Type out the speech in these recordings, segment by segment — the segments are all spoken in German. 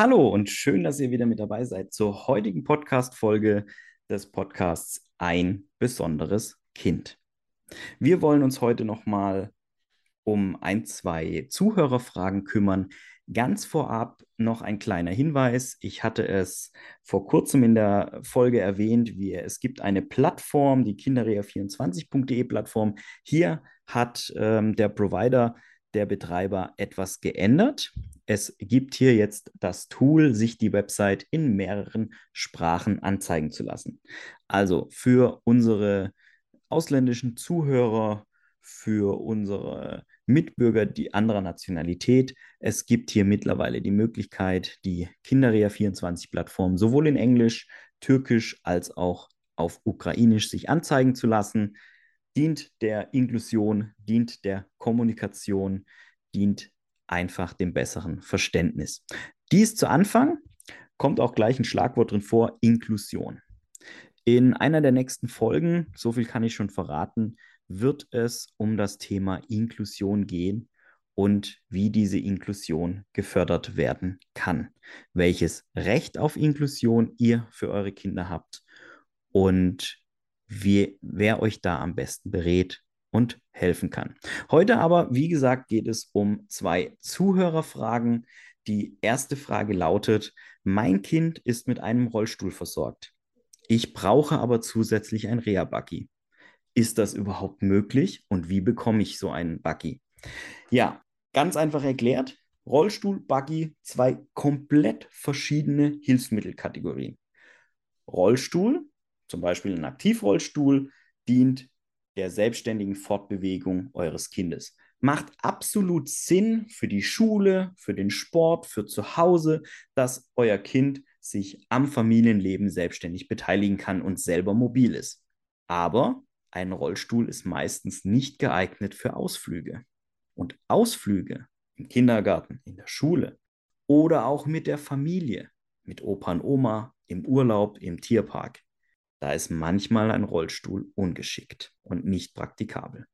Hallo und schön, dass ihr wieder mit dabei seid zur heutigen Podcast-Folge des Podcasts Ein besonderes Kind. Wir wollen uns heute nochmal um ein, zwei Zuhörerfragen kümmern. Ganz vorab noch ein kleiner Hinweis. Ich hatte es vor kurzem in der Folge erwähnt, wie es gibt eine Plattform, die kinderrea24.de Plattform. Hier hat ähm, der Provider der Betreiber etwas geändert. Es gibt hier jetzt das Tool, sich die Website in mehreren Sprachen anzeigen zu lassen. Also für unsere ausländischen Zuhörer, für unsere Mitbürger die anderer Nationalität. Es gibt hier mittlerweile die Möglichkeit, die Kinderrea24-Plattform sowohl in Englisch, Türkisch als auch auf Ukrainisch sich anzeigen zu lassen dient der Inklusion, dient der Kommunikation, dient einfach dem besseren Verständnis. Dies zu Anfang kommt auch gleich ein Schlagwort drin vor, Inklusion. In einer der nächsten Folgen, so viel kann ich schon verraten, wird es um das Thema Inklusion gehen und wie diese Inklusion gefördert werden kann, welches Recht auf Inklusion ihr für eure Kinder habt und wie, wer euch da am besten berät und helfen kann. Heute aber, wie gesagt, geht es um zwei Zuhörerfragen. Die erste Frage lautet, mein Kind ist mit einem Rollstuhl versorgt. Ich brauche aber zusätzlich ein Reha-Buggy. Ist das überhaupt möglich und wie bekomme ich so einen Buggy? Ja, ganz einfach erklärt, Rollstuhl, Buggy, zwei komplett verschiedene Hilfsmittelkategorien. Rollstuhl zum Beispiel ein Aktivrollstuhl, dient der selbstständigen Fortbewegung eures Kindes. Macht absolut Sinn für die Schule, für den Sport, für zu Hause, dass euer Kind sich am Familienleben selbstständig beteiligen kann und selber mobil ist. Aber ein Rollstuhl ist meistens nicht geeignet für Ausflüge. Und Ausflüge im Kindergarten, in der Schule oder auch mit der Familie, mit Opa und Oma, im Urlaub, im Tierpark, da ist manchmal ein Rollstuhl ungeschickt und nicht praktikabel.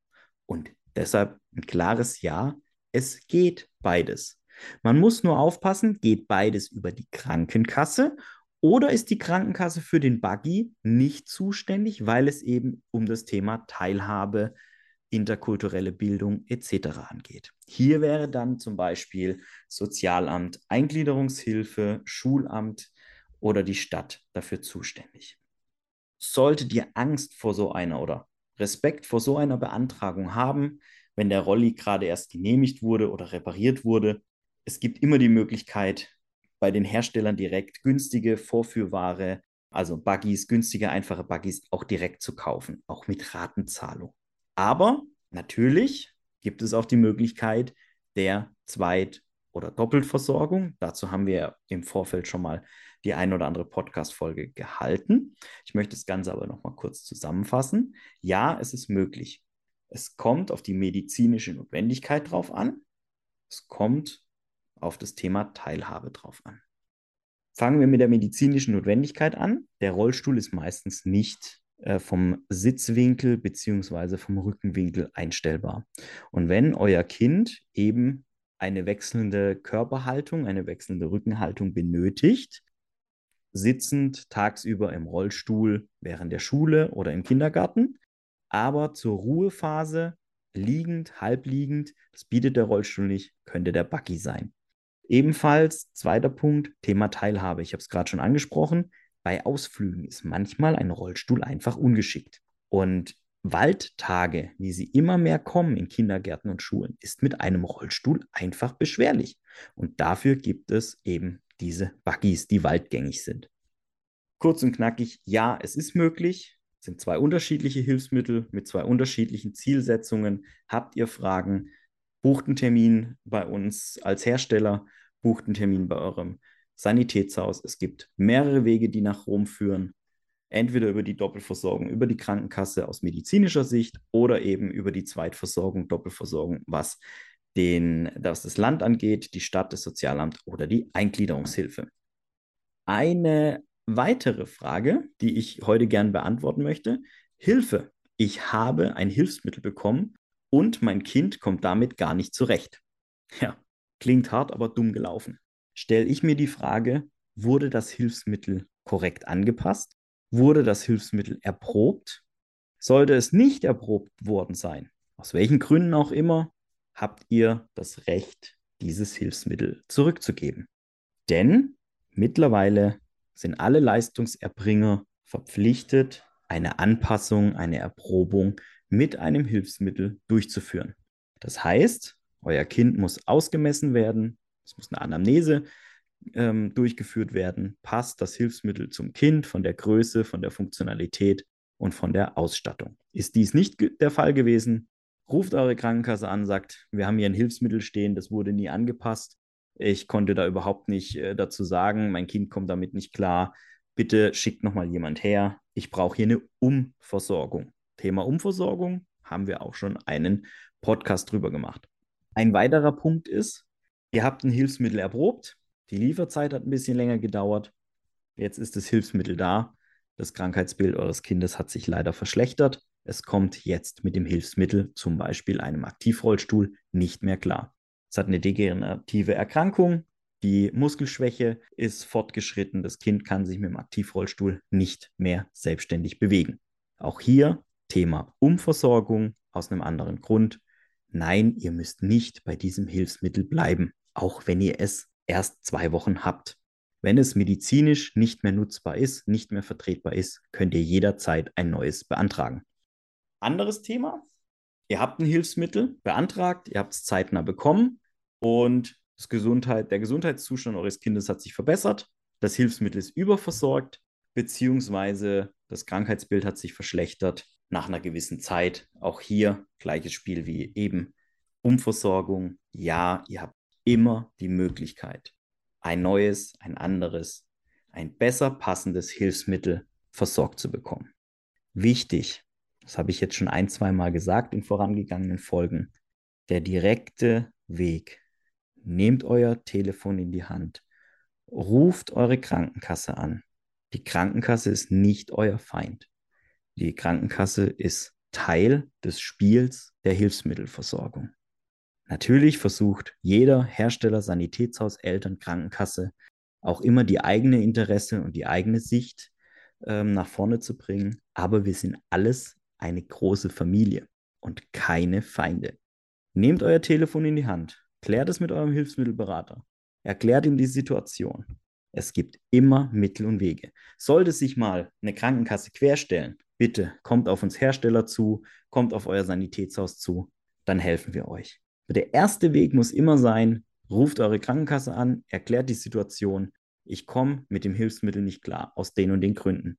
Und deshalb ein klares Ja, es geht beides. Man muss nur aufpassen, geht beides über die Krankenkasse oder ist die Krankenkasse für den Buggy nicht zuständig, weil es eben um das Thema Teilhabe, interkulturelle Bildung etc. angeht. Hier wäre dann zum Beispiel Sozialamt, Eingliederungshilfe, Schulamt oder die Stadt dafür zuständig solltet ihr Angst vor so einer oder Respekt vor so einer Beantragung haben, wenn der Rolli gerade erst genehmigt wurde oder repariert wurde. Es gibt immer die Möglichkeit, bei den Herstellern direkt günstige Vorführware, also Buggies, günstige, einfache Buggies auch direkt zu kaufen, auch mit Ratenzahlung. Aber natürlich gibt es auch die Möglichkeit der Zweit- oder Doppelversorgung. Dazu haben wir im Vorfeld schon mal die ein oder andere Podcast-Folge gehalten. Ich möchte das Ganze aber noch mal kurz zusammenfassen. Ja, es ist möglich. Es kommt auf die medizinische Notwendigkeit drauf an. Es kommt auf das Thema Teilhabe drauf an. Fangen wir mit der medizinischen Notwendigkeit an. Der Rollstuhl ist meistens nicht äh, vom Sitzwinkel bzw. vom Rückenwinkel einstellbar. Und wenn euer Kind eben eine wechselnde Körperhaltung, eine wechselnde Rückenhaltung benötigt, sitzend tagsüber im Rollstuhl während der Schule oder im Kindergarten, aber zur Ruhephase liegend, halbliegend, das bietet der Rollstuhl nicht, könnte der Buggy sein. Ebenfalls, zweiter Punkt, Thema Teilhabe. Ich habe es gerade schon angesprochen. Bei Ausflügen ist manchmal ein Rollstuhl einfach ungeschickt. Und Waldtage, wie sie immer mehr kommen in Kindergärten und Schulen, ist mit einem Rollstuhl einfach beschwerlich. Und dafür gibt es eben diese Buggies, die waldgängig sind. Kurz und knackig, ja, es ist möglich. Es sind zwei unterschiedliche Hilfsmittel mit zwei unterschiedlichen Zielsetzungen. Habt ihr Fragen? Bucht einen Termin bei uns als Hersteller, bucht einen Termin bei eurem Sanitätshaus. Es gibt mehrere Wege, die nach Rom führen entweder über die Doppelversorgung, über die Krankenkasse aus medizinischer Sicht oder eben über die Zweitversorgung, Doppelversorgung, was, den, was das Land angeht, die Stadt, das Sozialamt oder die Eingliederungshilfe. Eine weitere Frage, die ich heute gern beantworten möchte, Hilfe. Ich habe ein Hilfsmittel bekommen und mein Kind kommt damit gar nicht zurecht. Ja, klingt hart, aber dumm gelaufen. stelle ich mir die Frage, wurde das Hilfsmittel korrekt angepasst? Wurde das Hilfsmittel erprobt? Sollte es nicht erprobt worden sein, aus welchen Gründen auch immer, habt ihr das Recht, dieses Hilfsmittel zurückzugeben. Denn mittlerweile sind alle Leistungserbringer verpflichtet, eine Anpassung, eine Erprobung mit einem Hilfsmittel durchzuführen. Das heißt, euer Kind muss ausgemessen werden, es muss eine Anamnese ähm, durchgeführt werden, passt das Hilfsmittel zum Kind von der Größe, von der Funktionalität und von der Ausstattung. Ist dies nicht der Fall gewesen, ruft eure Krankenkasse an, sagt, wir haben hier ein Hilfsmittel stehen, das wurde nie angepasst. Ich konnte da überhaupt nicht äh, dazu sagen, mein Kind kommt damit nicht klar. Bitte schickt nochmal jemand her. Ich brauche hier eine Umversorgung. Thema Umversorgung haben wir auch schon einen Podcast drüber gemacht. Ein weiterer Punkt ist, ihr habt ein Hilfsmittel erprobt. Die Lieferzeit hat ein bisschen länger gedauert. Jetzt ist das Hilfsmittel da. Das Krankheitsbild eures Kindes hat sich leider verschlechtert. Es kommt jetzt mit dem Hilfsmittel, zum Beispiel einem Aktivrollstuhl, nicht mehr klar. Es hat eine degenerative Erkrankung, die Muskelschwäche ist fortgeschritten, das Kind kann sich mit dem Aktivrollstuhl nicht mehr selbstständig bewegen. Auch hier Thema Umversorgung aus einem anderen Grund. Nein, ihr müsst nicht bei diesem Hilfsmittel bleiben, auch wenn ihr es erst zwei Wochen habt. Wenn es medizinisch nicht mehr nutzbar ist, nicht mehr vertretbar ist, könnt ihr jederzeit ein neues beantragen. Anderes Thema. Ihr habt ein Hilfsmittel beantragt, ihr habt es zeitnah bekommen und Gesundheit, der Gesundheitszustand eures Kindes hat sich verbessert. Das Hilfsmittel ist überversorgt, beziehungsweise das Krankheitsbild hat sich verschlechtert nach einer gewissen Zeit. Auch hier gleiches Spiel wie eben. Umversorgung, ja, ihr habt immer die Möglichkeit, ein neues, ein anderes, ein besser passendes Hilfsmittel versorgt zu bekommen. Wichtig, das habe ich jetzt schon ein, zwei Mal gesagt in vorangegangenen Folgen, der direkte Weg. Nehmt euer Telefon in die Hand, ruft eure Krankenkasse an. Die Krankenkasse ist nicht euer Feind. Die Krankenkasse ist Teil des Spiels der Hilfsmittelversorgung. Natürlich versucht jeder Hersteller, Sanitätshaus, Eltern, Krankenkasse auch immer die eigene Interesse und die eigene Sicht ähm, nach vorne zu bringen. Aber wir sind alles eine große Familie und keine Feinde. Nehmt euer Telefon in die Hand, klärt es mit eurem Hilfsmittelberater, erklärt ihm die Situation. Es gibt immer Mittel und Wege. Sollte sich mal eine Krankenkasse querstellen, bitte kommt auf uns Hersteller zu, kommt auf euer Sanitätshaus zu, dann helfen wir euch. Der erste Weg muss immer sein, ruft eure Krankenkasse an, erklärt die Situation. Ich komme mit dem Hilfsmittel nicht klar, aus den und den Gründen.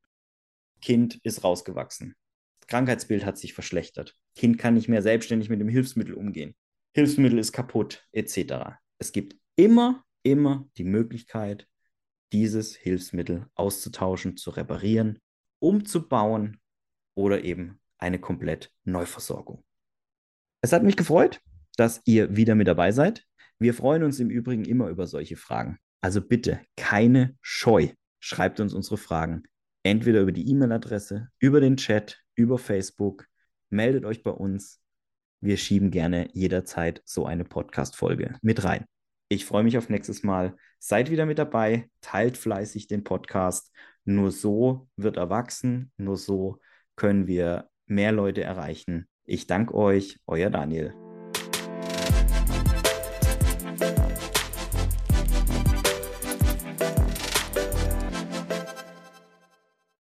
Kind ist rausgewachsen. Krankheitsbild hat sich verschlechtert. Kind kann nicht mehr selbstständig mit dem Hilfsmittel umgehen. Hilfsmittel ist kaputt, etc. Es gibt immer, immer die Möglichkeit, dieses Hilfsmittel auszutauschen, zu reparieren, umzubauen oder eben eine komplett Neuversorgung. Es hat mich gefreut, dass ihr wieder mit dabei seid. Wir freuen uns im Übrigen immer über solche Fragen. Also bitte keine Scheu. Schreibt uns unsere Fragen entweder über die E-Mail-Adresse, über den Chat, über Facebook. Meldet euch bei uns. Wir schieben gerne jederzeit so eine Podcast-Folge mit rein. Ich freue mich auf nächstes Mal. Seid wieder mit dabei, teilt fleißig den Podcast. Nur so wird erwachsen, nur so können wir mehr Leute erreichen. Ich danke euch, euer Daniel.